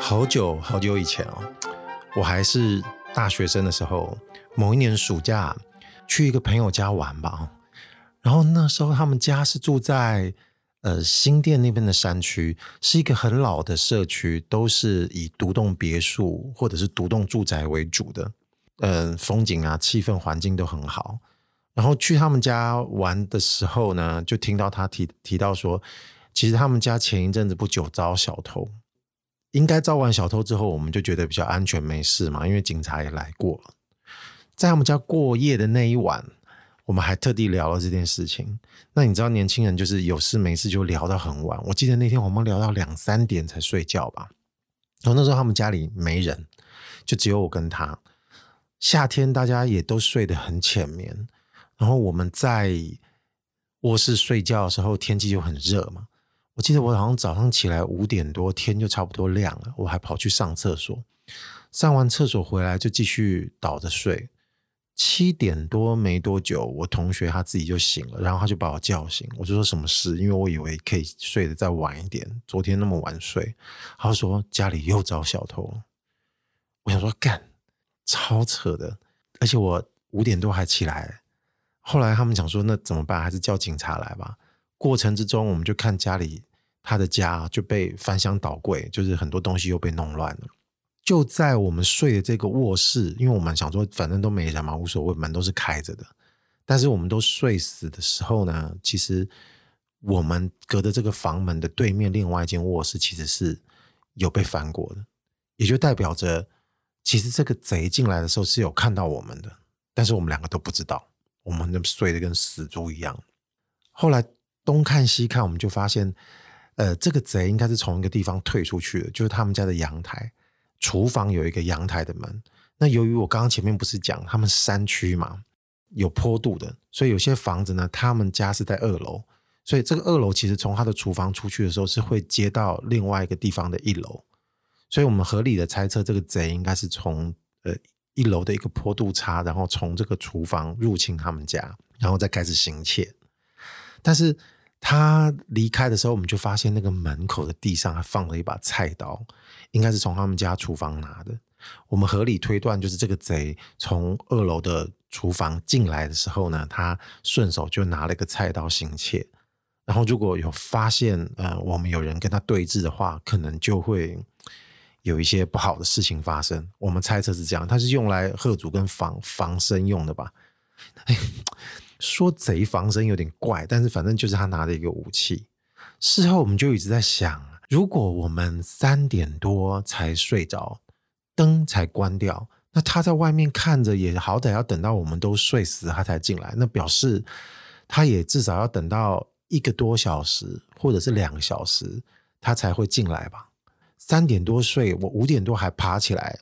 好久好久以前哦，我还是大学生的时候，某一年暑假去一个朋友家玩吧。然后那时候他们家是住在呃新店那边的山区，是一个很老的社区，都是以独栋别墅或者是独栋住宅为主的。呃，风景啊、气氛、环境都很好。然后去他们家玩的时候呢，就听到他提提到说，其实他们家前一阵子不久遭小偷。应该招完小偷之后，我们就觉得比较安全，没事嘛，因为警察也来过了。在他们家过夜的那一晚，我们还特地聊了这件事情。那你知道，年轻人就是有事没事就聊到很晚。我记得那天我们聊到两三点才睡觉吧。然后那时候他们家里没人，就只有我跟他。夏天大家也都睡得很浅眠。然后我们在卧室睡觉的时候，天气就很热嘛。我记得我好像早上起来五点多，天就差不多亮了，我还跑去上厕所，上完厕所回来就继续倒着睡。七点多没多久，我同学他自己就醒了，然后他就把我叫醒，我就说什么事？因为我以为可以睡得再晚一点，昨天那么晚睡，他说家里又遭小偷。我想说干，超扯的，而且我五点多还起来。后来他们讲说那怎么办？还是叫警察来吧。过程之中，我们就看家里。他的家就被翻箱倒柜，就是很多东西又被弄乱了。就在我们睡的这个卧室，因为我们想说反正都没人嘛，无所谓，门都是开着的。但是我们都睡死的时候呢，其实我们隔的这个房门的对面，另外一间卧室其实是有被翻过的，也就代表着其实这个贼进来的时候是有看到我们的，但是我们两个都不知道，我们都睡得跟死猪一样。后来东看西看，我们就发现。呃，这个贼应该是从一个地方退出去的，就是他们家的阳台，厨房有一个阳台的门。那由于我刚刚前面不是讲他们山区嘛，有坡度的，所以有些房子呢，他们家是在二楼，所以这个二楼其实从他的厨房出去的时候是会接到另外一个地方的一楼，所以我们合理的猜测，这个贼应该是从呃一楼的一个坡度差，然后从这个厨房入侵他们家，然后再开始行窃，但是。他离开的时候，我们就发现那个门口的地上还放了一把菜刀，应该是从他们家厨房拿的。我们合理推断，就是这个贼从二楼的厨房进来的时候呢，他顺手就拿了一个菜刀行窃。然后如果有发现呃，我们有人跟他对峙的话，可能就会有一些不好的事情发生。我们猜测是这样，他是用来吓阻跟防防身用的吧？哎。说贼防身有点怪，但是反正就是他拿着一个武器。事后我们就一直在想，如果我们三点多才睡着，灯才关掉，那他在外面看着也好歹要等到我们都睡死他才进来，那表示他也至少要等到一个多小时或者是两个小时，他才会进来吧？三点多睡，我五点多还爬起来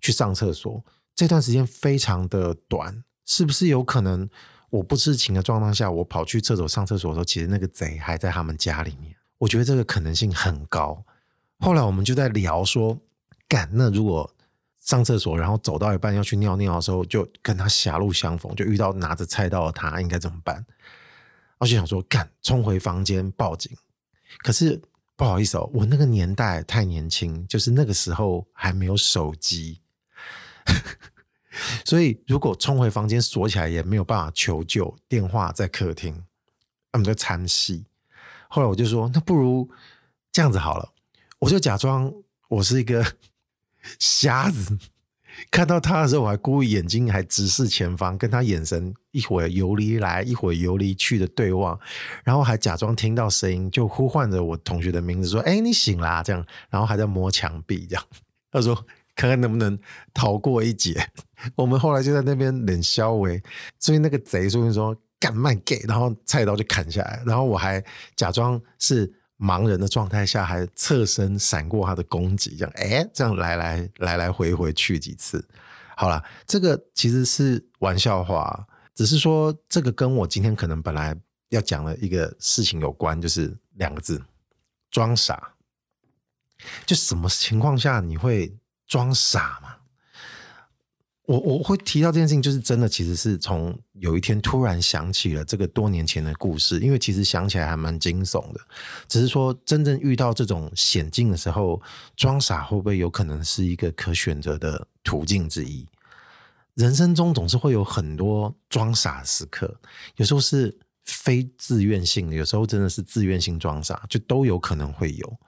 去上厕所，这段时间非常的短，是不是有可能？我不知情的状况下，我跑去厕所上厕所的时候，其实那个贼还在他们家里面。我觉得这个可能性很高。后来我们就在聊说，干，那如果上厕所，然后走到一半要去尿尿的时候，就跟他狭路相逢，就遇到拿着菜刀的他，应该怎么办？我就想说，干，冲回房间报警。可是不好意思哦，我那个年代太年轻，就是那个时候还没有手机。所以，如果冲回房间锁起来，也没有办法求救。电话在客厅，他们在参戏。后来我就说，那不如这样子好了，我就假装我是一个 瞎子，看到他的时候，我还故意眼睛还直视前方，跟他眼神一会儿游离来，一会儿游离去的对望，然后还假装听到声音，就呼唤着我同学的名字，说：“哎，你醒啦！”这样，然后还在摸墙壁，这样。他说。看看能不能逃过一劫。我们后来就在那边冷笑为，所以那个贼说说干慢给，然后菜刀就砍下来，然后我还假装是盲人的状态下，还侧身闪过他的攻击，这样哎，这样来来来来回回去几次。好了，这个其实是玩笑话，只是说这个跟我今天可能本来要讲的一个事情有关，就是两个字：装傻。就什么情况下你会装傻嘛？我我会提到这件事情，就是真的，其实是从有一天突然想起了这个多年前的故事，因为其实想起来还蛮惊悚的。只是说，真正遇到这种险境的时候，装傻会不会有可能是一个可选择的途径之一？人生中总是会有很多装傻时刻，有时候是非自愿性的，有时候真的是自愿性装傻，就都有可能会有。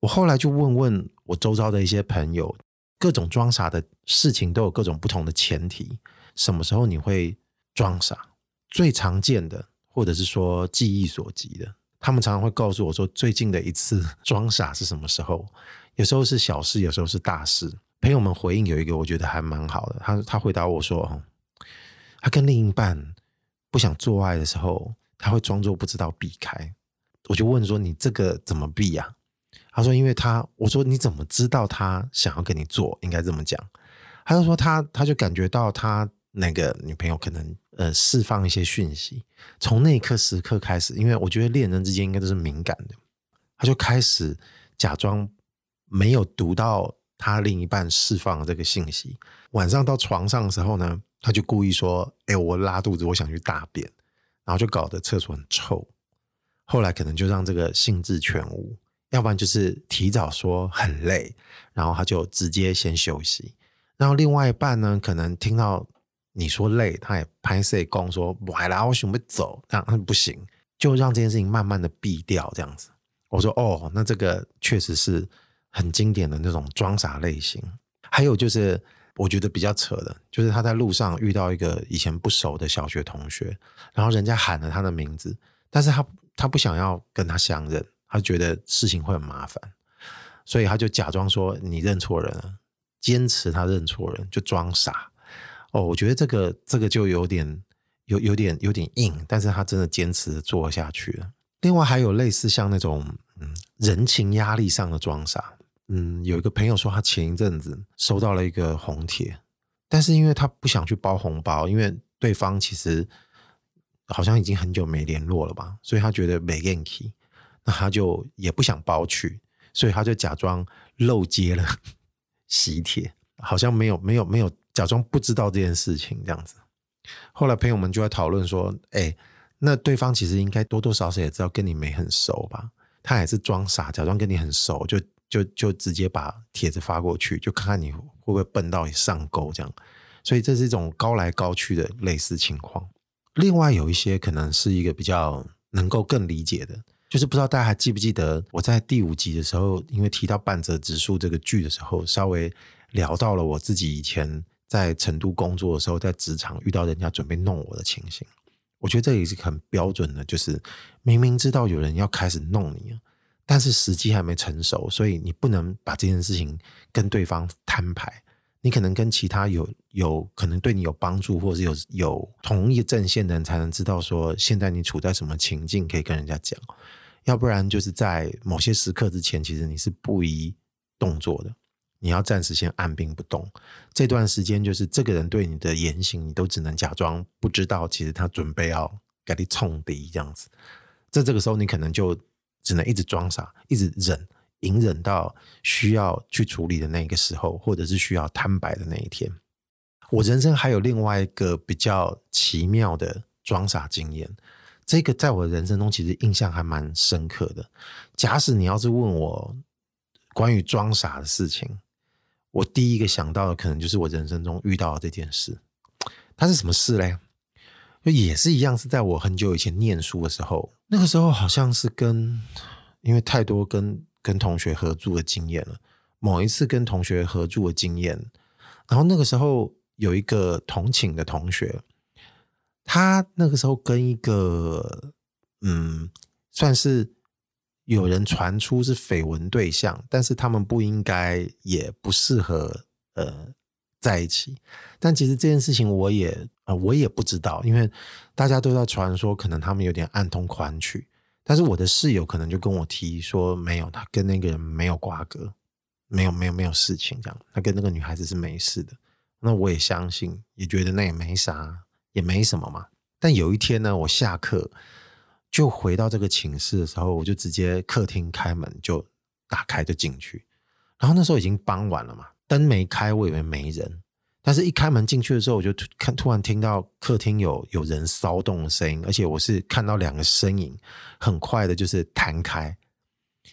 我后来就问问我周遭的一些朋友。各种装傻的事情都有各种不同的前提。什么时候你会装傻？最常见的，或者是说记忆所及的，他们常常会告诉我说，最近的一次装傻是什么时候？有时候是小事，有时候是大事。朋友们回应有一个，我觉得还蛮好的。他他回答我说，他跟另一半不想做爱的时候，他会装作不知道避开。我就问说，你这个怎么避呀？他说：“因为他，我说你怎么知道他想要跟你做？应该这么讲。他就说他，他就感觉到他那个女朋友可能呃释放一些讯息。从那一刻时刻开始，因为我觉得恋人之间应该都是敏感的，他就开始假装没有读到他另一半释放的这个信息。晚上到床上的时候呢，他就故意说：‘哎，我拉肚子，我想去大便。’然后就搞得厕所很臭。后来可能就让这个兴致全无。”要不然就是提早说很累，然后他就直接先休息。然后另外一半呢，可能听到你说累，他也拍摄工说不来啦，我准备走，这样不行，就让这件事情慢慢的避掉这样子。我说哦，那这个确实是很经典的那种装傻类型。还有就是我觉得比较扯的，就是他在路上遇到一个以前不熟的小学同学，然后人家喊了他的名字，但是他他不想要跟他相认。他觉得事情会很麻烦，所以他就假装说你认错人了，坚持他认错人，就装傻。哦，我觉得这个这个就有点有有点有点硬，但是他真的坚持做下去了。另外还有类似像那种嗯人情压力上的装傻，嗯，有一个朋友说他前一阵子收到了一个红帖，但是因为他不想去包红包，因为对方其实好像已经很久没联络了吧，所以他觉得没愿意。他就也不想包去，所以他就假装漏接了 喜帖，好像没有没有没有假装不知道这件事情这样子。后来朋友们就在讨论说：“哎，那对方其实应该多多少少也知道跟你没很熟吧？他也是装傻，假装跟你很熟，就就就直接把帖子发过去，就看看你会不会笨到上钩这样。所以这是一种高来高去的类似情况。另外有一些可能是一个比较能够更理解的。”就是不知道大家还记不记得我在第五集的时候，因为提到半泽直树这个剧的时候，稍微聊到了我自己以前在成都工作的时候，在职场遇到人家准备弄我的情形。我觉得这也是很标准的，就是明明知道有人要开始弄你，但是时机还没成熟，所以你不能把这件事情跟对方摊牌。你可能跟其他有有可能对你有帮助，或者是有有同一阵线的人，才能知道说现在你处在什么情境，可以跟人家讲。要不然就是在某些时刻之前，其实你是不宜动作的。你要暂时先按兵不动。这段时间就是这个人对你的言行，你都只能假装不知道。其实他准备要给你冲敌这样子。在这个时候，你可能就只能一直装傻，一直忍，隐忍到需要去处理的那个时候，或者是需要摊白的那一天。我人生还有另外一个比较奇妙的装傻经验。这个在我人生中其实印象还蛮深刻的。假使你要是问我关于装傻的事情，我第一个想到的可能就是我人生中遇到的这件事。它是什么事嘞？就也是一样，是在我很久以前念书的时候。那个时候好像是跟因为太多跟跟同学合住的经验了。某一次跟同学合住的经验，然后那个时候有一个同寝的同学。他那个时候跟一个嗯，算是有人传出是绯闻对象，但是他们不应该也不适合呃在一起。但其实这件事情我也、呃、我也不知道，因为大家都在传说，可能他们有点暗通款曲。但是我的室友可能就跟我提说，没有，他跟那个人没有瓜葛，没有没有没有事情这样，他跟那个女孩子是没事的。那我也相信，也觉得那也没啥。也没什么嘛，但有一天呢，我下课就回到这个寝室的时候，我就直接客厅开门就打开就进去，然后那时候已经傍晚了嘛，灯没开，我以为没人。但是一开门进去的时候，我就看突然听到客厅有有人骚动的声音，而且我是看到两个身影很快的，就是弹开，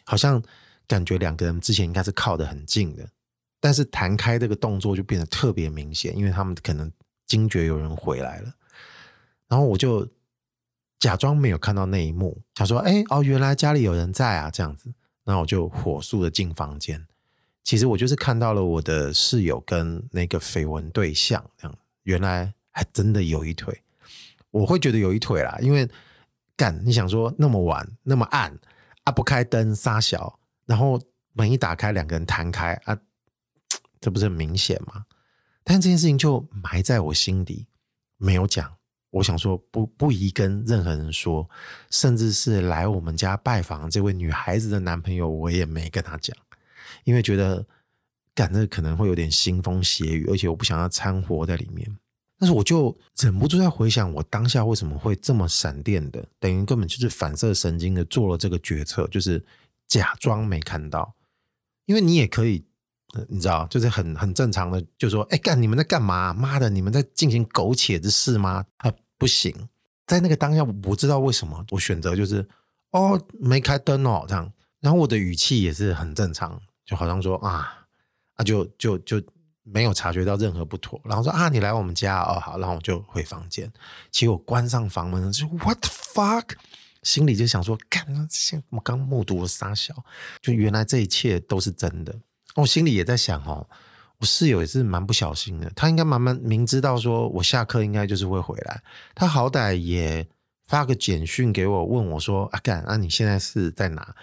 好像感觉两个人之前应该是靠得很近的，但是弹开这个动作就变得特别明显，因为他们可能惊觉有人回来了。然后我就假装没有看到那一幕，想说：“哎，哦，原来家里有人在啊，这样子。”然后我就火速的进房间。其实我就是看到了我的室友跟那个绯闻对象，这样原来还真的有一腿。我会觉得有一腿啦，因为干你想说那么晚那么暗啊，不开灯撒小，然后门一打开，两个人弹开啊，这不是很明显吗？但这件事情就埋在我心底，没有讲。我想说不不宜跟任何人说，甚至是来我们家拜访这位女孩子的男朋友，我也没跟他讲。因为觉得感这可能会有点腥风血雨，而且我不想要掺和在里面。但是我就忍不住在回想，我当下为什么会这么闪电的，等于根本就是反射神经的做了这个决策，就是假装没看到。因为你也可以，你知道，就是很很正常的，就说：“哎，干你们在干嘛？妈的，你们在进行苟且之事吗？”啊，不行，在那个当下，我不知道为什么我选择就是哦，没开灯哦，这样。然后我的语气也是很正常。就好像说啊啊，就就就没有察觉到任何不妥，然后说啊，你来我们家哦，好，然后我就回房间。其实我关上房门就 What the fuck，心里就想说，干，我刚目睹了傻小，就原来这一切都是真的。我心里也在想哦，我室友也是蛮不小心的，他应该慢慢明知道说我下课应该就是会回来，他好歹也发个简讯给我，问我说啊干，啊你现在是在哪？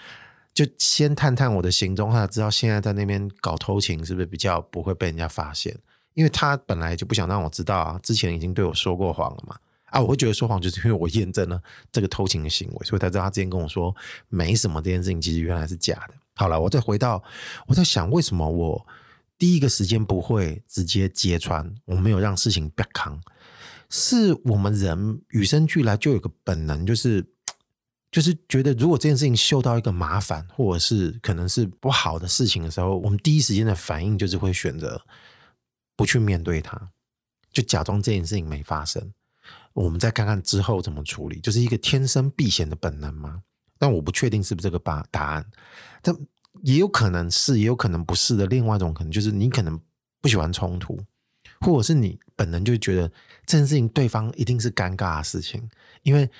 就先探探我的行踪，他知道现在在那边搞偷情是不是比较不会被人家发现？因为他本来就不想让我知道啊，之前已经对我说过谎了嘛。啊，我会觉得说谎就是因为我验证了这个偷情的行为，所以他知道他之前跟我说没什么这件事情，其实原来是假的。好了，我再回到我在想，为什么我第一个时间不会直接揭穿，我没有让事情变扛，是我们人与生俱来就有个本能，就是。就是觉得，如果这件事情嗅到一个麻烦，或者是可能是不好的事情的时候，我们第一时间的反应就是会选择不去面对它，就假装这件事情没发生。我们再看看之后怎么处理，就是一个天生避险的本能吗？但我不确定是不是这个答答案，但也有可能是，也有可能不是的。另外一种可能就是你可能不喜欢冲突，或者是你本能就觉得这件事情对方一定是尴尬的事情，因为。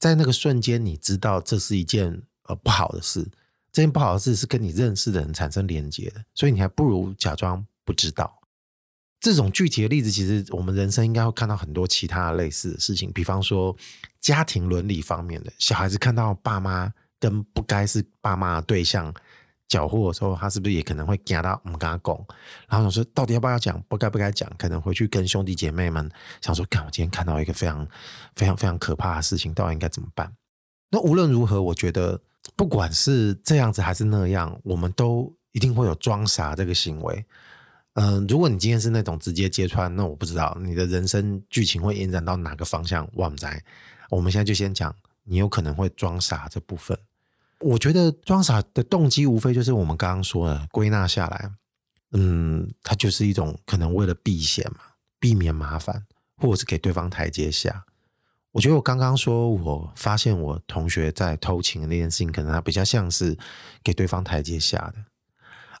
在那个瞬间，你知道这是一件呃不好的事，这件不好的事是跟你认识的人产生连接的，所以你还不如假装不知道。这种具体的例子，其实我们人生应该会看到很多其他的类似的事情，比方说家庭伦理方面的，小孩子看到爸妈跟不该是爸妈的对象。搅和的时候，他是不是也可能会夹到我们跟他讲？然后想说，到底要不要讲？不该不该讲？可能回去跟兄弟姐妹们想说，看我今天看到一个非常非常非常可怕的事情，到底应该怎么办？那无论如何，我觉得不管是这样子还是那样，我们都一定会有装傻这个行为。嗯、如果你今天是那种直接揭穿，那我不知道你的人生剧情会延展到哪个方向。我们在我们现在就先讲，你有可能会装傻这部分。我觉得装傻的动机无非就是我们刚刚说的，归纳下来，嗯，它就是一种可能为了避险嘛，避免麻烦，或者是给对方台阶下。我觉得我刚刚说我发现我同学在偷情的那件事情，可能他比较像是给对方台阶下的。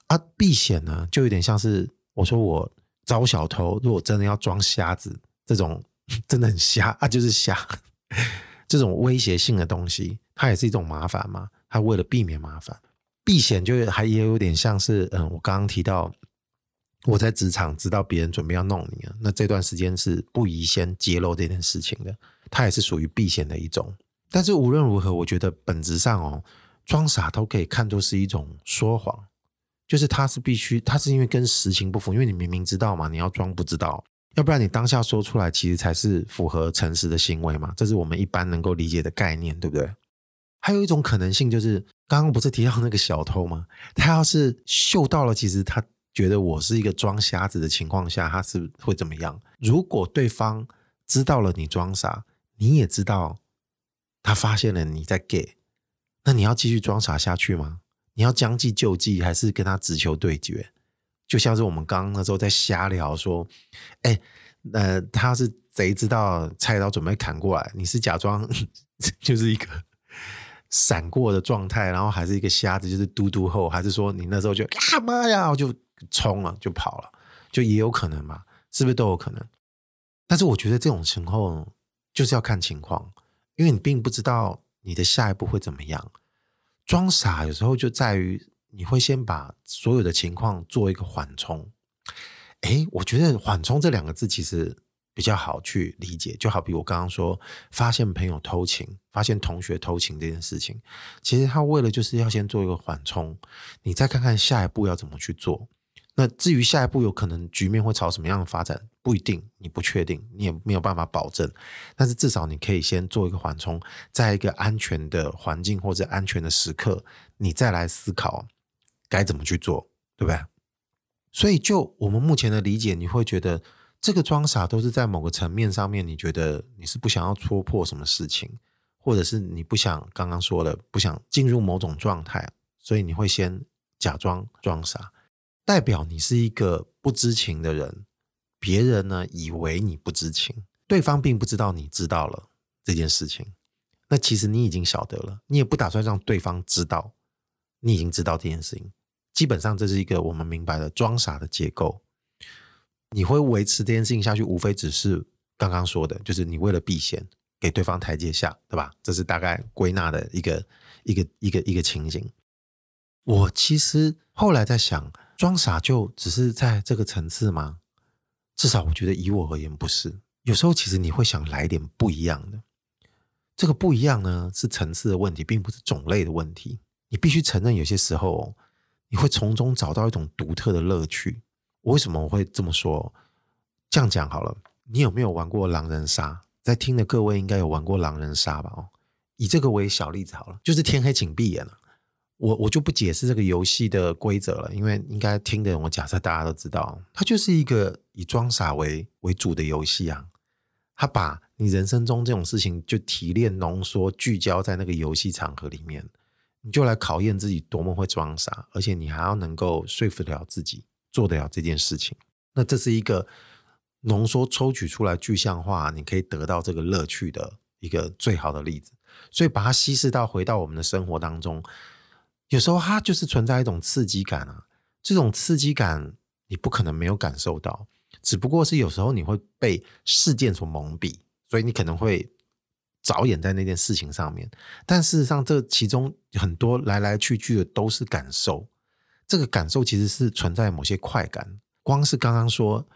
啊，避险呢，就有点像是我说我招小偷，如果真的要装瞎子，这种 真的很瞎啊，就是瞎，这种威胁性的东西，它也是一种麻烦嘛。他为了避免麻烦，避险就还也有点像是，嗯，我刚刚提到我在职场知道别人准备要弄你了，那这段时间是不宜先揭露这件事情的，它也是属于避险的一种。但是无论如何，我觉得本质上哦，装傻都可以看作是一种说谎，就是他是必须，他是因为跟实情不符，因为你明明知道嘛，你要装不知道，要不然你当下说出来，其实才是符合诚实的行为嘛，这是我们一般能够理解的概念，对不对？还有一种可能性就是，刚刚不是提到那个小偷吗？他要是嗅到了，其实他觉得我是一个装瞎子的情况下，他是会怎么样？如果对方知道了你装傻，你也知道他发现了你在 gay，那你要继续装傻下去吗？你要将计就计，还是跟他直球对决？就像是我们刚刚那时候在瞎聊说，哎，呃，他是贼，知道菜刀准备砍过来，你是假装 就是一个闪过的状态，然后还是一个瞎子，就是嘟嘟后，还是说你那时候就啊妈呀，就冲了，就跑了，就也有可能嘛，是不是都有可能？但是我觉得这种情况就是要看情况，因为你并不知道你的下一步会怎么样。装傻有时候就在于。你会先把所有的情况做一个缓冲，哎，我觉得“缓冲”这两个字其实比较好去理解。就好比我刚刚说，发现朋友偷情、发现同学偷情这件事情，其实他为了就是要先做一个缓冲，你再看看下一步要怎么去做。那至于下一步有可能局面会朝什么样的发展，不一定，你不确定，你也没有办法保证。但是至少你可以先做一个缓冲，在一个安全的环境或者安全的时刻，你再来思考。该怎么去做，对不对？所以就我们目前的理解，你会觉得这个装傻都是在某个层面上面，你觉得你是不想要戳破什么事情，或者是你不想刚刚说的不想进入某种状态，所以你会先假装装傻，代表你是一个不知情的人，别人呢以为你不知情，对方并不知道你知道了这件事情，那其实你已经晓得了，你也不打算让对方知道，你已经知道这件事情。基本上这是一个我们明白的装傻的结构。你会维持这件事情下去，无非只是刚刚说的，就是你为了避嫌，给对方台阶下，对吧？这是大概归纳的一个一个一个一个情景。我其实后来在想，装傻就只是在这个层次吗？至少我觉得以我而言不是。有时候其实你会想来点不一样的。这个不一样呢，是层次的问题，并不是种类的问题。你必须承认，有些时候。你会从中找到一种独特的乐趣。我为什么我会这么说？这样讲好了，你有没有玩过狼人杀？在听的各位应该有玩过狼人杀吧？哦，以这个为小例子好了，就是天黑请闭眼了。我我就不解释这个游戏的规则了，因为应该听的人，我假设大家都知道，它就是一个以装傻为为主的游戏啊。它把你人生中这种事情就提炼、浓缩、聚焦在那个游戏场合里面。你就来考验自己多么会装傻，而且你还要能够说服得了自己做得了这件事情。那这是一个浓缩抽取出来具象化，你可以得到这个乐趣的一个最好的例子。所以把它稀释到回到我们的生活当中，有时候它就是存在一种刺激感啊。这种刺激感你不可能没有感受到，只不过是有时候你会被事件所蒙蔽，所以你可能会。着眼在那件事情上面，但事实上，这其中很多来来去去的都是感受。这个感受其实是存在某些快感。光是刚刚说，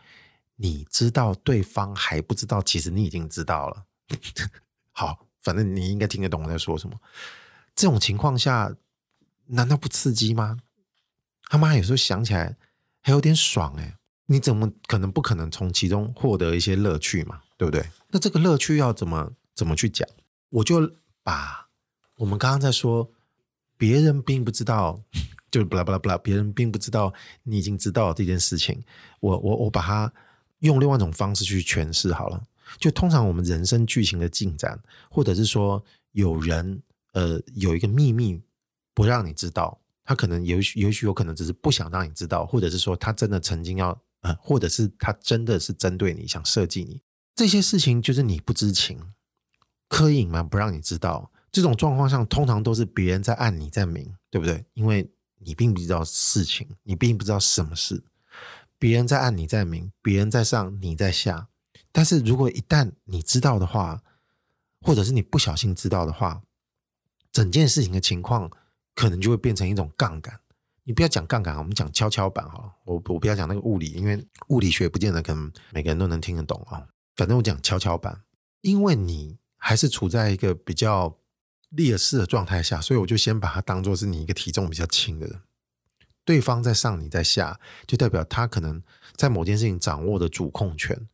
你知道对方还不知道，其实你已经知道了。好，反正你应该听得懂我在说什么。这种情况下，难道不刺激吗？他妈有时候想起来还有点爽哎！你怎么可能不可能从其中获得一些乐趣嘛？对不对？那这个乐趣要怎么？怎么去讲？我就把我们刚刚在说，别人并不知道，就巴拉巴拉巴拉，别人并不知道你已经知道这件事情。我我我把它用另外一种方式去诠释好了。就通常我们人生剧情的进展，或者是说有人呃有一个秘密不让你知道，他可能也许也许有可能只是不想让你知道，或者是说他真的曾经要呃，或者是他真的是针对你想设计你这些事情，就是你不知情。刻意隐瞒不让你知道，这种状况上通常都是别人在暗你在明，对不对？因为你并不知道事情，你并不知道什么事，别人在暗你在明，别人在上你在下。但是如果一旦你知道的话，或者是你不小心知道的话，整件事情的情况可能就会变成一种杠杆。你不要讲杠杆，我们讲跷跷板哈。我我不要讲那个物理，因为物理学不见得可能每个人都能听得懂啊。反正我讲跷跷板，因为你。还是处在一个比较劣势的状态下，所以我就先把它当做是你一个体重比较轻的人，对方在上，你在下，就代表他可能在某件事情掌握的主控权，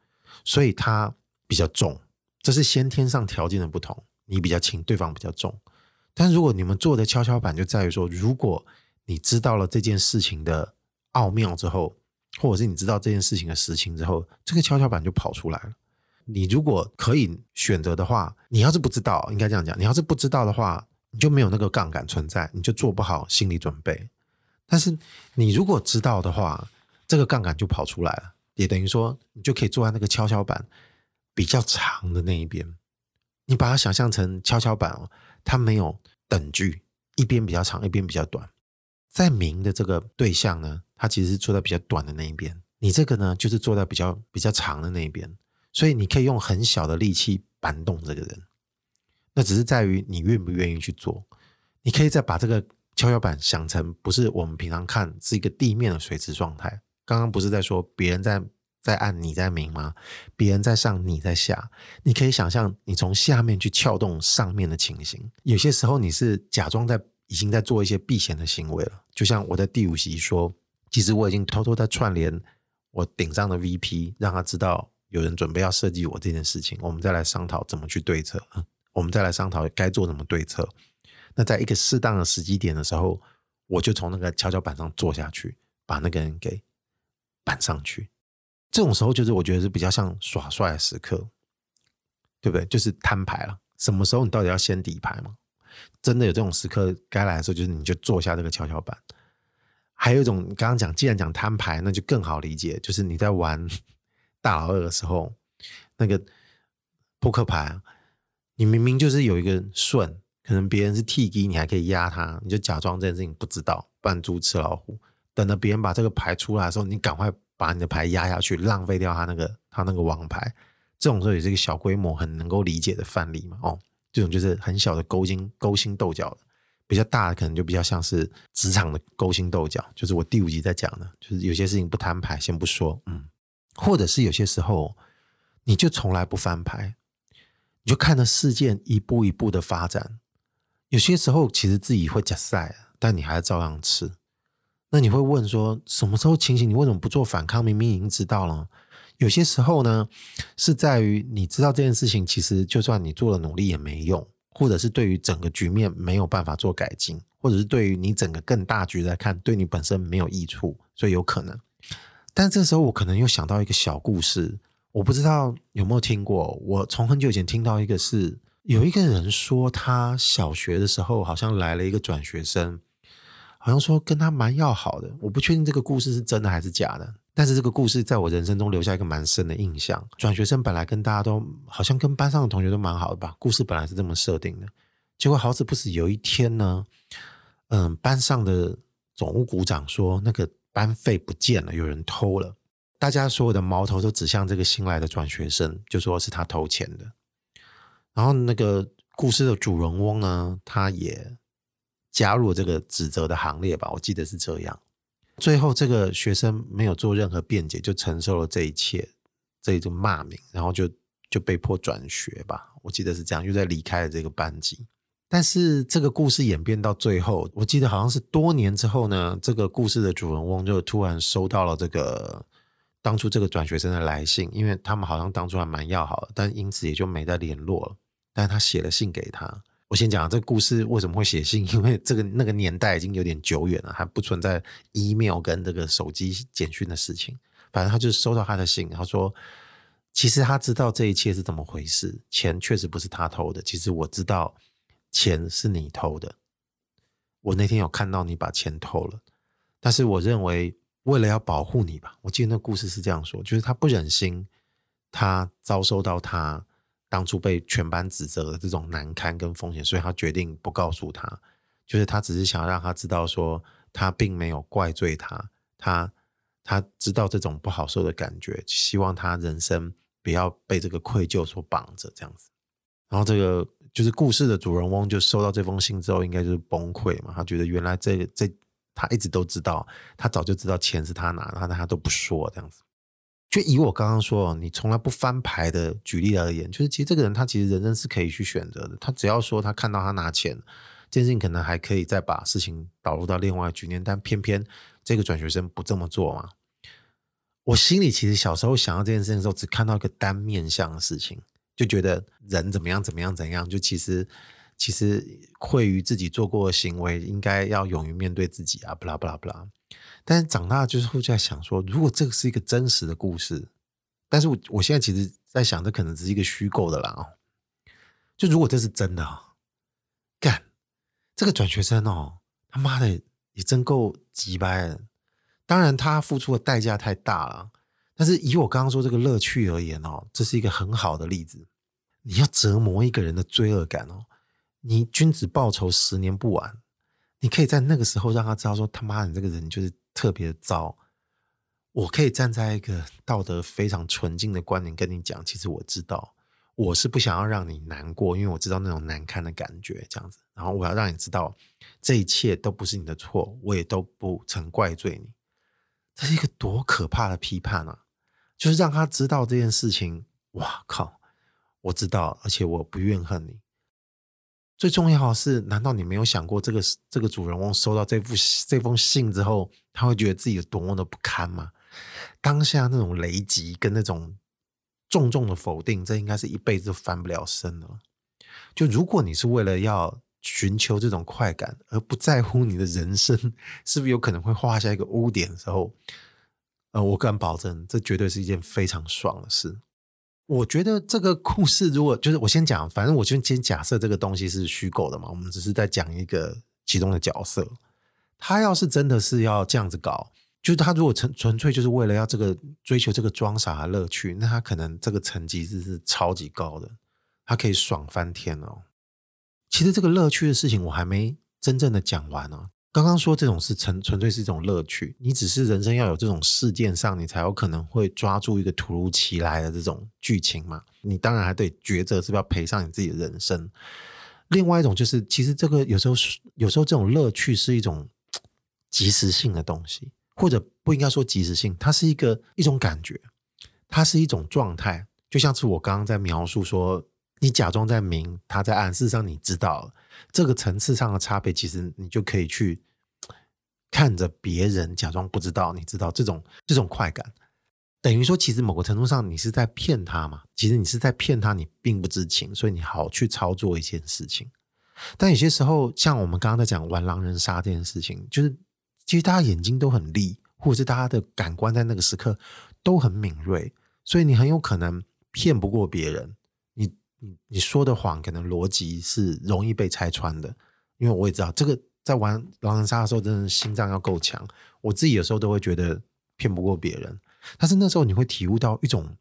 所以他比较重，这是先天上条件的不同，你比较轻，对方比较重。但如果你们做的跷跷板就在于说，如果你知道了这件事情的奥妙之后，或者是你知道这件事情的实情之后，这个跷跷板就跑出来了。你如果可以选择的话，你要是不知道，应该这样讲，你要是不知道的话，你就没有那个杠杆存在，你就做不好心理准备。但是你如果知道的话，这个杠杆就跑出来了，也等于说你就可以坐在那个跷跷板比较长的那一边。你把它想象成跷跷板哦，它没有等距，一边比较长，一边比较短。在明的这个对象呢，它其实是坐在比较短的那一边，你这个呢就是坐在比较比较长的那一边，所以你可以用很小的力气扳动这个人。那只是在于你愿不愿意去做。你可以再把这个跷跷板想成不是我们平常看是一个地面的垂直状态。刚刚不是在说别人在在按你在明吗？别人在上你在下，你可以想象你从下面去撬动上面的情形。有些时候你是假装在已经在做一些避嫌的行为了，就像我在第五集说，其实我已经偷偷在串联我顶上的 VP，让他知道有人准备要设计我这件事情，我们再来商讨怎么去对策。我们再来商讨该做什么对策。那在一个适当的时机点的时候，我就从那个跷跷板上坐下去，把那个人给搬上去。这种时候，就是我觉得是比较像耍帅的时刻，对不对？就是摊牌了。什么时候你到底要先底牌吗？真的有这种时刻该来的时候，就是你就坐下这个跷跷板。还有一种，刚刚讲，既然讲摊牌，那就更好理解，就是你在玩大老二的时候，那个扑克牌。你明明就是有一个顺，可能别人是替机，你还可以压他，你就假装这件事情不知道，扮猪吃老虎，等着别人把这个牌出来的时候，你赶快把你的牌压下去，浪费掉他那个他那个王牌。这种时候也是一个小规模很能够理解的范例嘛。哦，这种就是很小的勾心勾心斗角，比较大的可能就比较像是职场的勾心斗角，就是我第五集在讲的，就是有些事情不摊牌先不说，嗯，或者是有些时候你就从来不翻牌。你就看着事件一步一步的发展，有些时候其实自己会假赛，但你还是照样吃。那你会问说，什么时候情形你为什么不做反抗？明明已经知道了。有些时候呢，是在于你知道这件事情，其实就算你做了努力也没用，或者是对于整个局面没有办法做改进，或者是对于你整个更大局来看，对你本身没有益处，所以有可能。但这时候我可能又想到一个小故事。我不知道有没有听过，我从很久以前听到一个是有一个人说，他小学的时候好像来了一个转学生，好像说跟他蛮要好的。我不确定这个故事是真的还是假的，但是这个故事在我人生中留下一个蛮深的印象。转学生本来跟大家都好像跟班上的同学都蛮好的吧，故事本来是这么设定的。结果好死不死有一天呢，嗯，班上的总务股长说那个班费不见了，有人偷了。大家所有的矛头都指向这个新来的转学生，就说是他偷钱的。然后那个故事的主人翁呢，他也加入这个指责的行列吧，我记得是这样。最后这个学生没有做任何辩解，就承受了这一切，这一种骂名，然后就就被迫转学吧，我记得是这样，又在离开了这个班级。但是这个故事演变到最后，我记得好像是多年之后呢，这个故事的主人翁就突然收到了这个。当初这个转学生的来信，因为他们好像当初还蛮要好的，但因此也就没再联络了。但是他写了信给他。我先讲这个故事为什么会写信，因为这个那个年代已经有点久远了，还不存在 email 跟这个手机简讯的事情。反正他就收到他的信，他说：“其实他知道这一切是怎么回事，钱确实不是他偷的。其实我知道钱是你偷的。我那天有看到你把钱偷了，但是我认为。”为了要保护你吧，我记得那故事是这样说，就是他不忍心他遭受到他当初被全班指责的这种难堪跟风险，所以他决定不告诉他，就是他只是想让他知道说他并没有怪罪他，他他知道这种不好受的感觉，希望他人生不要被这个愧疚所绑着这样子。然后这个就是故事的主人翁就收到这封信之后，应该就是崩溃嘛，他觉得原来这个这。他一直都知道，他早就知道钱是他拿的，但他都不说这样子。就以我刚刚说，你从来不翻牌的举例而言，就是其实这个人他其实人生是可以去选择的。他只要说他看到他拿钱，这件事情可能还可以再把事情导入到另外一个局面，但偏偏这个转学生不这么做嘛。我心里其实小时候想到这件事情的时候，只看到一个单面向的事情，就觉得人怎么样怎么样怎样，就其实。其实愧于自己做过的行为，应该要勇于面对自己啊！不啦不啦不啦。但是长大就是会在想说，如果这个是一个真实的故事，但是我我现在其实在想，这可能只是一个虚构的啦。就如果这是真的，干，这个转学生哦，他妈的也真够鸡掰的。当然，他付出的代价太大了。但是以我刚刚说这个乐趣而言哦，这是一个很好的例子。你要折磨一个人的罪恶感哦，你君子报仇，十年不晚。你可以在那个时候让他知道说，他妈你这个人就是特别糟。我可以站在一个道德非常纯净的观点跟你讲，其实我知道。我是不想要让你难过，因为我知道那种难堪的感觉，这样子。然后我要让你知道，这一切都不是你的错，我也都不曾怪罪你。这是一个多可怕的批判啊！就是让他知道这件事情。哇靠！我知道，而且我不怨恨你。最重要的是，难道你没有想过，这个这个主人翁收到这封这封信之后，他会觉得自己有多么的不堪吗？当下那种雷击跟那种。重重的否定，这应该是一辈子都翻不了身了。就如果你是为了要寻求这种快感，而不在乎你的人生是不是有可能会画下一个污点的时候，呃，我敢保证，这绝对是一件非常爽的事。我觉得这个故事，如果就是我先讲，反正我就先假设这个东西是虚构的嘛，我们只是在讲一个其中的角色。他要是真的是要这样子搞。就是他如果纯纯粹就是为了要这个追求这个装傻的乐趣，那他可能这个成绩是是超级高的，他可以爽翻天哦。其实这个乐趣的事情我还没真正的讲完呢。刚刚说这种是纯纯粹是一种乐趣，你只是人生要有这种事件上，你才有可能会抓住一个突如其来的这种剧情嘛。你当然还得抉择是不是要赔上你自己的人生。另外一种就是，其实这个有时候有时候这种乐趣是一种即时性的东西。或者不应该说即时性，它是一个一种感觉，它是一种状态，就像是我刚刚在描述说，你假装在明，他在暗，事实上你知道了这个层次上的差别，其实你就可以去看着别人假装不知道，你知道这种这种快感，等于说其实某个程度上你是在骗他嘛，其实你是在骗他，你并不知情，所以你好去操作一件事情，但有些时候像我们刚刚在讲玩狼人杀这件事情，就是。其实大家眼睛都很利，或者是大家的感官在那个时刻都很敏锐，所以你很有可能骗不过别人。你你你说的谎可能逻辑是容易被拆穿的，因为我也知道这个在玩狼人杀的时候，真的心脏要够强。我自己有时候都会觉得骗不过别人，但是那时候你会体悟到一种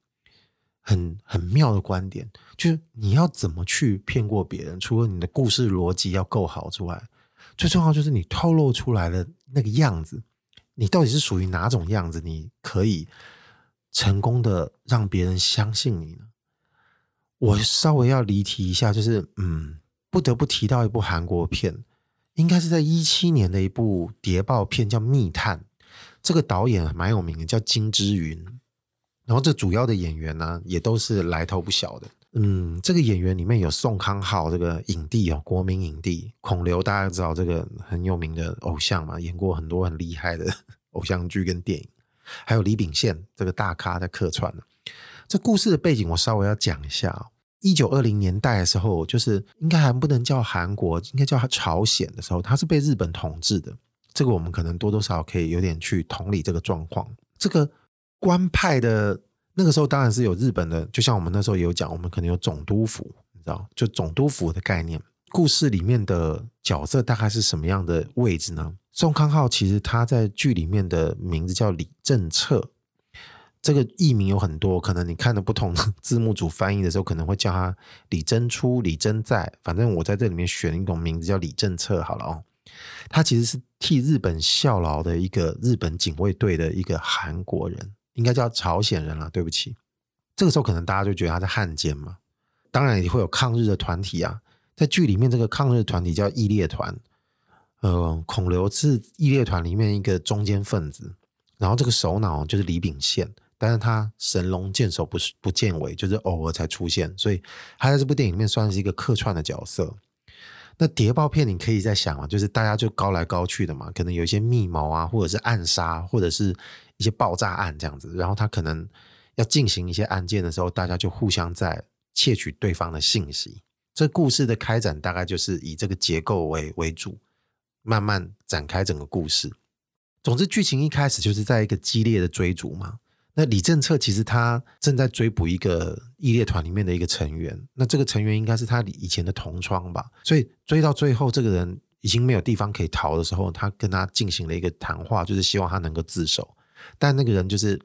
很很妙的观点，就是你要怎么去骗过别人，除了你的故事逻辑要够好之外。最重要就是你透露出来的那个样子，你到底是属于哪种样子？你可以成功的让别人相信你呢？我稍微要离题一下，就是嗯，不得不提到一部韩国片，应该是在一七年的一部谍报片，叫《密探》。这个导演蛮有名的，叫金之云。然后这主要的演员呢，也都是来头不小的。嗯，这个演员里面有宋康昊这个影帝哦，国民影帝，孔刘大家知道这个很有名的偶像嘛，演过很多很厉害的 偶像剧跟电影，还有李秉宪这个大咖在客串。这故事的背景我稍微要讲一下哦，一九二零年代的时候，就是应该还不能叫韩国，应该叫朝鲜的时候，它是被日本统治的。这个我们可能多多少少可以有点去同理这个状况。这个官派的。那个时候当然是有日本的，就像我们那时候有讲，我们可能有总督府，你知道，就总督府的概念。故事里面的角色大概是什么样的位置呢？宋康昊其实他在剧里面的名字叫李正策，这个艺名有很多，可能你看的不同的字幕组翻译的时候，可能会叫他李真初、李真在，反正我在这里面选一种名字叫李正彻好了哦。他其实是替日本效劳的一个日本警卫队的一个韩国人。应该叫朝鲜人了，对不起。这个时候可能大家就觉得他是汉奸嘛，当然也会有抗日的团体啊。在剧里面，这个抗日团体叫义烈团，呃，孔刘是义烈团里面一个中间分子，然后这个首脑就是李秉宪，但是他神龙见首不是不见尾，就是偶尔才出现，所以他在这部电影里面算是一个客串的角色。那谍报片你可以在想啊，就是大家就高来高去的嘛，可能有一些密谋啊，或者是暗杀，或者是。一些爆炸案这样子，然后他可能要进行一些案件的时候，大家就互相在窃取对方的信息。这故事的开展大概就是以这个结构为为主，慢慢展开整个故事。总之，剧情一开始就是在一个激烈的追逐嘛。那李正策其实他正在追捕一个义烈团里面的一个成员，那这个成员应该是他以前的同窗吧。所以追到最后，这个人。已经没有地方可以逃的时候，他跟他进行了一个谈话，就是希望他能够自首。但那个人就是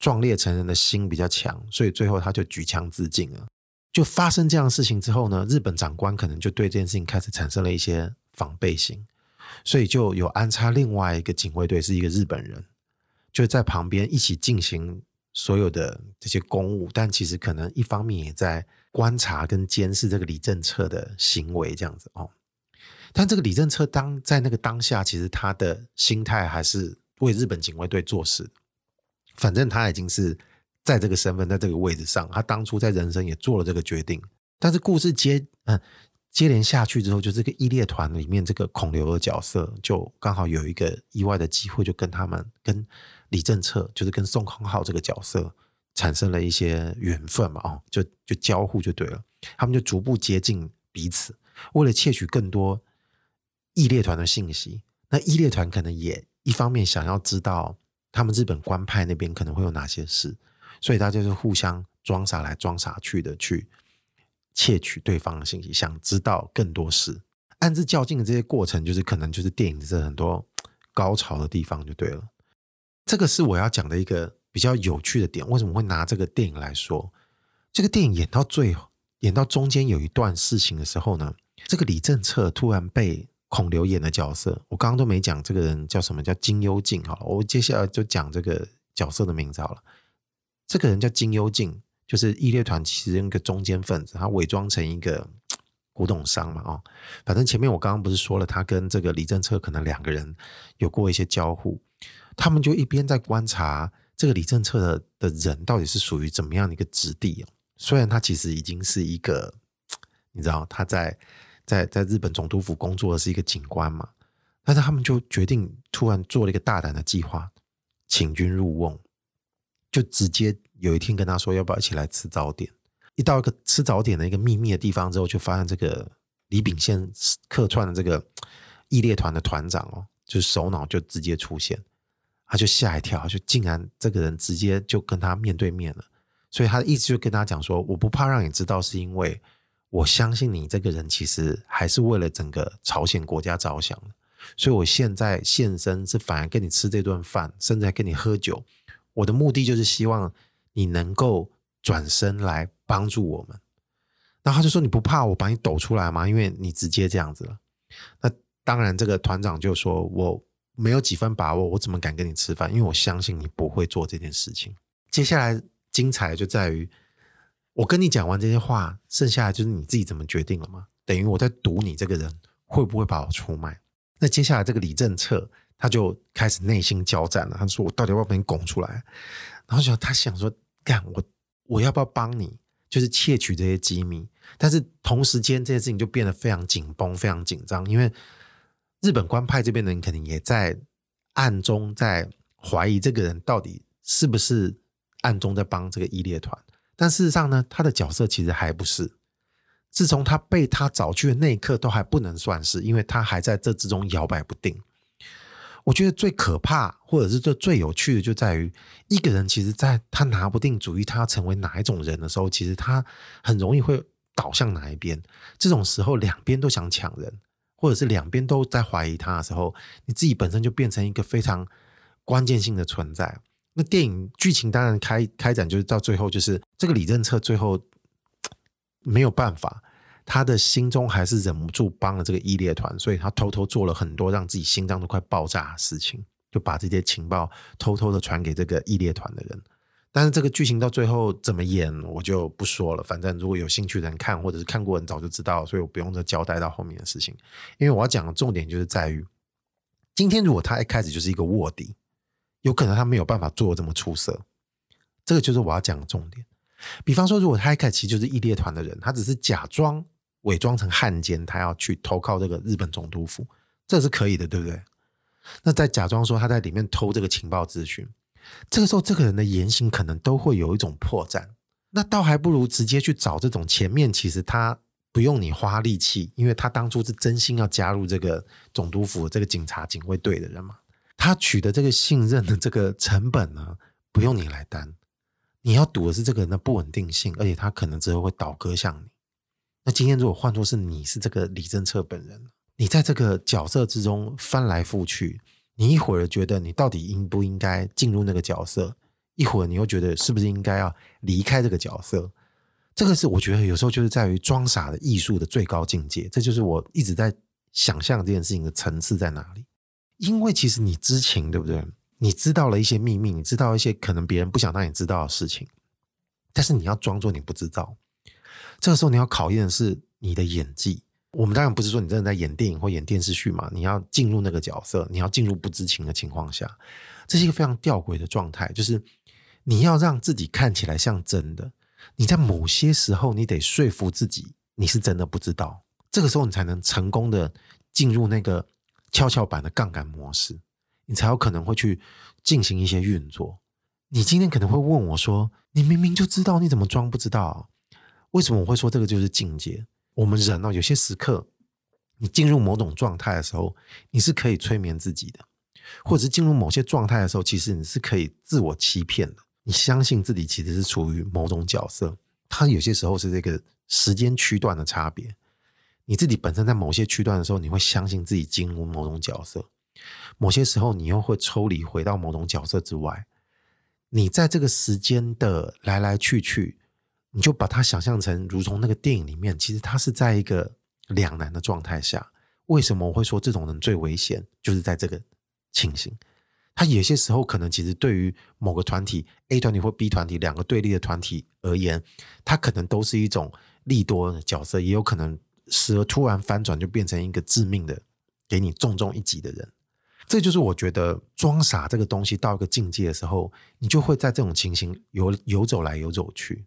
壮烈成人的心比较强，所以最后他就举枪自尽了。就发生这样的事情之后呢，日本长官可能就对这件事情开始产生了一些防备心，所以就有安插另外一个警卫队，是一个日本人，就在旁边一起进行所有的这些公务，但其实可能一方面也在观察跟监视这个李政策的行为，这样子哦。但这个李政策当在那个当下，其实他的心态还是为日本警卫队做事。反正他已经是在这个身份，在这个位置上，他当初在人生也做了这个决定。但是故事接嗯接连下去之后，就这个一列团里面这个孔刘的角色，就刚好有一个意外的机会，就跟他们跟李正策，就是跟宋康昊这个角色产生了一些缘分嘛，哦，就就交互就对了。他们就逐步接近彼此，为了窃取更多。义烈团的信息，那义烈团可能也一方面想要知道他们日本官派那边可能会有哪些事，所以大家就互相装傻来装傻去的去窃取对方的信息，想知道更多事。暗自较劲的这些过程，就是可能就是电影的这很多高潮的地方就对了。这个是我要讲的一个比较有趣的点。为什么会拿这个电影来说？这个电影演到最，演到中间有一段事情的时候呢，这个李正策突然被。孔刘演的角色，我刚刚都没讲这个人叫什么，叫金幽静。好了，我接下来就讲这个角色的名字好了。这个人叫金幽静，就是义烈团其中一个中间分子，他伪装成一个古董商嘛，哦，反正前面我刚刚不是说了，他跟这个李正策可能两个人有过一些交互，他们就一边在观察这个李政策的的人到底是属于怎么样的一个质地哦。虽然他其实已经是一个，你知道他在。在在日本总督府工作的是一个警官嘛，但是他们就决定突然做了一个大胆的计划，请君入瓮，就直接有一天跟他说要不要一起来吃早点。一到一个吃早点的一个秘密的地方之后，就发现这个李秉宪客串的这个 义烈团的团长哦，就是首脑就直接出现，他就吓一跳，就竟然这个人直接就跟他面对面了，所以他的意思就跟他讲说，我不怕让你知道，是因为。我相信你这个人其实还是为了整个朝鲜国家着想的，所以我现在现身是反而跟你吃这顿饭，甚至还跟你喝酒。我的目的就是希望你能够转身来帮助我们。然后他就说：“你不怕我把你抖出来吗？因为你直接这样子了。”那当然，这个团长就说：“我没有几分把握，我怎么敢跟你吃饭？因为我相信你不会做这件事情。”接下来精彩就在于。我跟你讲完这些话，剩下的就是你自己怎么决定了吗？等于我在赌你这个人会不会把我出卖。那接下来这个李正策他就开始内心交战了。他说：“我到底要不要把你拱出来？”然后就他想说：“干我，我要不要帮你？就是窃取这些机密。”但是同时间这件事情就变得非常紧绷、非常紧张，因为日本官派这边的人肯定也在暗中在怀疑这个人到底是不是暗中在帮这个义烈团。但事实上呢，他的角色其实还不是。自从他被他找去的那一刻，都还不能算是，因为他还在这之中摇摆不定。我觉得最可怕，或者是最最有趣的，就在于一个人其实在他拿不定主意，他要成为哪一种人的时候，其实他很容易会倒向哪一边。这种时候，两边都想抢人，或者是两边都在怀疑他的时候，你自己本身就变成一个非常关键性的存在。那电影剧情当然开开展，就是到最后，就是这个李正策最后没有办法，他的心中还是忍不住帮了这个义烈团，所以他偷偷做了很多让自己心脏都快爆炸的事情，就把这些情报偷偷的传给这个义烈团的人。但是这个剧情到最后怎么演，我就不说了。反正如果有兴趣的人看，或者是看过人早就知道，所以我不用再交代到后面的事情。因为我要讲的重点就是在于，今天如果他一开始就是一个卧底。有可能他没有办法做的这么出色，这个就是我要讲的重点。比方说，如果他一开始其实就是义烈团的人，他只是假装伪装成汉奸，他要去投靠这个日本总督府，这是可以的，对不对？那再假装说他在里面偷这个情报资讯，这个时候这个人的言行可能都会有一种破绽。那倒还不如直接去找这种前面其实他不用你花力气，因为他当初是真心要加入这个总督府这个警察警卫队的人嘛。他取得这个信任的这个成本呢，不用你来担，你要赌的是这个人的不稳定性，而且他可能之后会倒戈向你。那今天如果换作是你是这个李政策本人，你在这个角色之中翻来覆去，你一会儿觉得你到底应不应该进入那个角色，一会儿你又觉得是不是应该要离开这个角色。这个是我觉得有时候就是在于装傻的艺术的最高境界。这就是我一直在想象这件事情的层次在哪里。因为其实你知情，对不对？你知道了一些秘密，你知道一些可能别人不想让你知道的事情，但是你要装作你不知道。这个时候你要考验的是你的演技。我们当然不是说你真的在演电影或演电视剧嘛，你要进入那个角色，你要进入不知情的情况下，这是一个非常吊诡的状态，就是你要让自己看起来像真的，你在某些时候你得说服自己你是真的不知道，这个时候你才能成功的进入那个跷跷板的杠杆模式，你才有可能会去进行一些运作。你今天可能会问我说：“你明明就知道，你怎么装不知道？”为什么我会说这个就是境界？我们人哦，有些时刻，你进入某种状态的时候，你是可以催眠自己的，或者是进入某些状态的时候，其实你是可以自我欺骗的。你相信自己其实是处于某种角色，它有些时候是这个时间区段的差别。你自己本身在某些区段的时候，你会相信自己进入某种角色；某些时候，你又会抽离回到某种角色之外。你在这个时间的来来去去。你就把它想象成，如同那个电影里面，其实他是在一个两难的状态下。为什么我会说这种人最危险？就是在这个情形，他有些时候可能其实对于某个团体 A 团体或 B 团体两个对立的团体而言，他可能都是一种利多的角色，也有可能时而突然翻转，就变成一个致命的，给你重重一击的人。这就是我觉得装傻这个东西到一个境界的时候，你就会在这种情形游游走来游走去。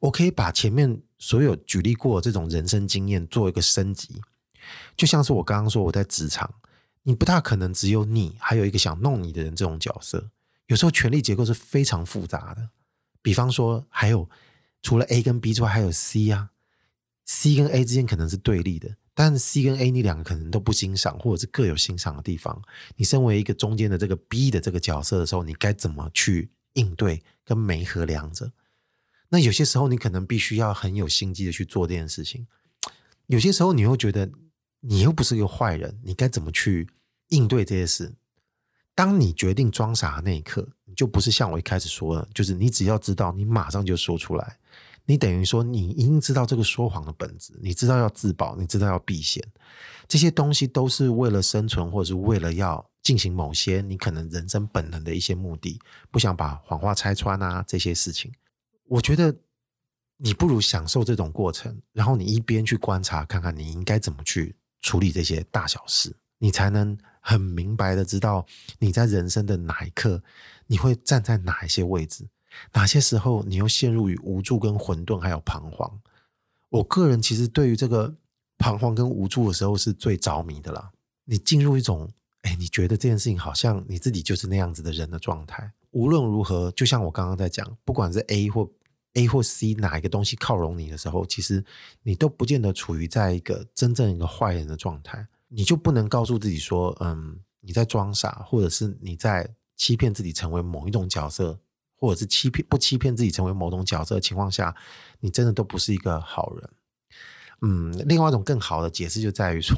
我可以把前面所有举例过这种人生经验做一个升级，就像是我刚刚说我在职场，你不大可能只有你，还有一个想弄你的人这种角色。有时候权力结构是非常复杂的，比方说还有除了 A 跟 B 之外，还有 C 啊，C 跟 A 之间可能是对立的，但 C 跟 A 你两个可能都不欣赏，或者是各有欣赏的地方。你身为一个中间的这个 B 的这个角色的时候，你该怎么去应对跟媒和两者？那有些时候，你可能必须要很有心机的去做这件事情。有些时候，你又觉得你又不是一个坏人，你该怎么去应对这些事？当你决定装傻的那一刻，你就不是像我一开始说的，就是你只要知道，你马上就说出来。你等于说，你已经知道这个说谎的本质，你知道要自保，你知道要避险，这些东西都是为了生存，或者是为了要进行某些你可能人生本能的一些目的，不想把谎话拆穿啊，这些事情。我觉得你不如享受这种过程，然后你一边去观察，看看你应该怎么去处理这些大小事，你才能很明白的知道你在人生的哪一刻你会站在哪一些位置，哪些时候你又陷入于无助跟混沌还有彷徨。我个人其实对于这个彷徨跟无助的时候是最着迷的啦。你进入一种哎，你觉得这件事情好像你自己就是那样子的人的状态。无论如何，就像我刚刚在讲，不管是 A 或 A 或 C 哪一个东西靠拢你的时候，其实你都不见得处于在一个真正一个坏人的状态。你就不能告诉自己说，嗯，你在装傻，或者是你在欺骗自己成为某一种角色，或者是欺骗不欺骗自己成为某种角色的情况下，你真的都不是一个好人。嗯，另外一种更好的解释就在于说，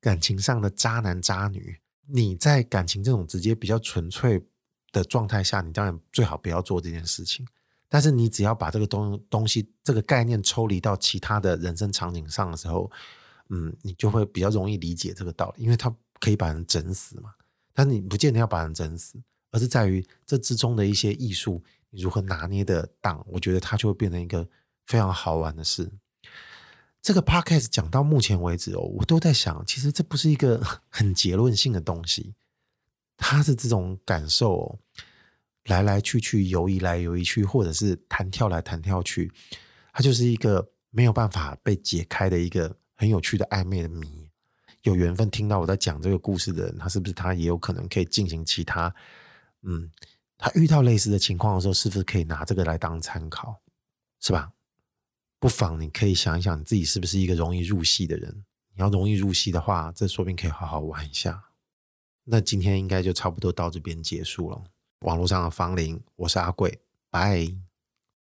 感情上的渣男渣女，你在感情这种直接比较纯粹的状态下，你当然最好不要做这件事情。但是你只要把这个东东西这个概念抽离到其他的人生场景上的时候，嗯，你就会比较容易理解这个道理，因为它可以把人整死嘛。但你不见得要把人整死，而是在于这之中的一些艺术，你如何拿捏的当，我觉得它就会变成一个非常好玩的事。这个 podcast 讲到目前为止哦，我都在想，其实这不是一个 很结论性的东西，他是这种感受。来来去去，游移来游移去，或者是弹跳来弹跳去，他就是一个没有办法被解开的一个很有趣的暧昧的谜。有缘分听到我在讲这个故事的人，他是不是他也有可能可以进行其他？嗯，他遇到类似的情况的时候，是不是可以拿这个来当参考？是吧？不妨你可以想一想，你自己是不是一个容易入戏的人？你要容易入戏的话，这说不定可以好好玩一下。那今天应该就差不多到这边结束了。网络上的芳龄，我是阿贵，拜。